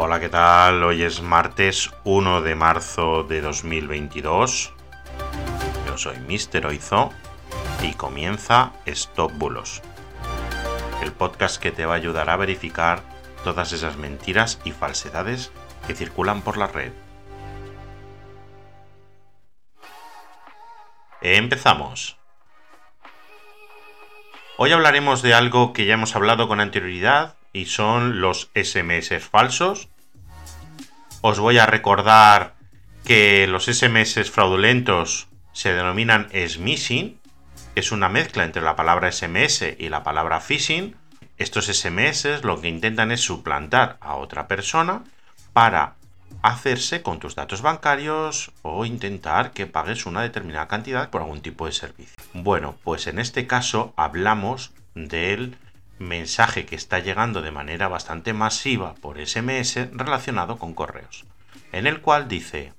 Hola, ¿qué tal? Hoy es martes 1 de marzo de 2022. Yo soy Mister Oizo y comienza Stop Bulos, el podcast que te va a ayudar a verificar todas esas mentiras y falsedades que circulan por la red. Empezamos. Hoy hablaremos de algo que ya hemos hablado con anterioridad y son los SMS falsos. Os voy a recordar que los SMS fraudulentos se denominan smishing, que es una mezcla entre la palabra SMS y la palabra phishing. Estos SMS lo que intentan es suplantar a otra persona para hacerse con tus datos bancarios o intentar que pagues una determinada cantidad por algún tipo de servicio. Bueno, pues en este caso hablamos del mensaje que está llegando de manera bastante masiva por SMS relacionado con correos, en el cual dice,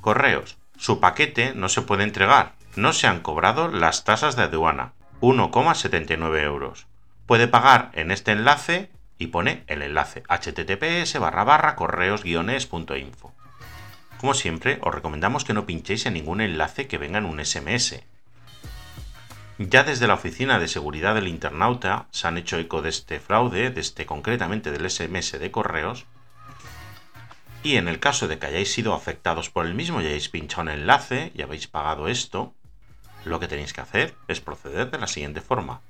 correos, su paquete no se puede entregar, no se han cobrado las tasas de aduana, 1,79 euros. Puede pagar en este enlace y pone el enlace https barra barra correos-es.info. Como siempre, os recomendamos que no pinchéis en ningún enlace que venga en un SMS, ya desde la Oficina de Seguridad del Internauta se han hecho eco de este fraude, de este concretamente del SMS de correos, y en el caso de que hayáis sido afectados por el mismo y hayáis pinchado un enlace y habéis pagado esto, lo que tenéis que hacer es proceder de la siguiente forma.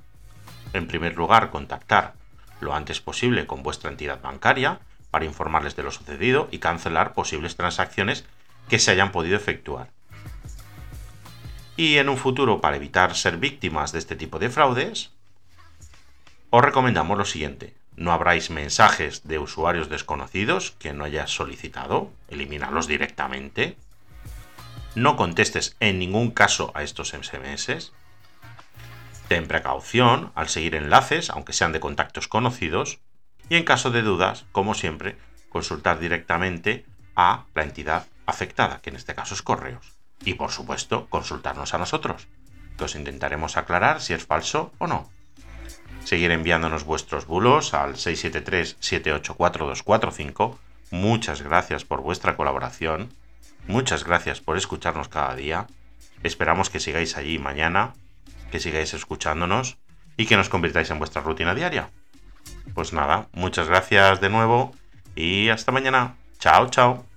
En primer lugar, contactar lo antes posible con vuestra entidad bancaria para informarles de lo sucedido y cancelar posibles transacciones que se hayan podido efectuar. Y en un futuro, para evitar ser víctimas de este tipo de fraudes, os recomendamos lo siguiente. No abráis mensajes de usuarios desconocidos que no hayas solicitado, elimínalos directamente. No contestes en ningún caso a estos SMS. Ten precaución al seguir enlaces, aunque sean de contactos conocidos. Y en caso de dudas, como siempre, consultar directamente a la entidad afectada, que en este caso es correos y por supuesto consultarnos a nosotros, que os intentaremos aclarar si es falso o no. Seguir enviándonos vuestros bulos al 673-784-245. Muchas gracias por vuestra colaboración. Muchas gracias por escucharnos cada día. Esperamos que sigáis allí mañana, que sigáis escuchándonos y que nos convirtáis en vuestra rutina diaria. Pues nada, muchas gracias de nuevo y hasta mañana. Chao, chao.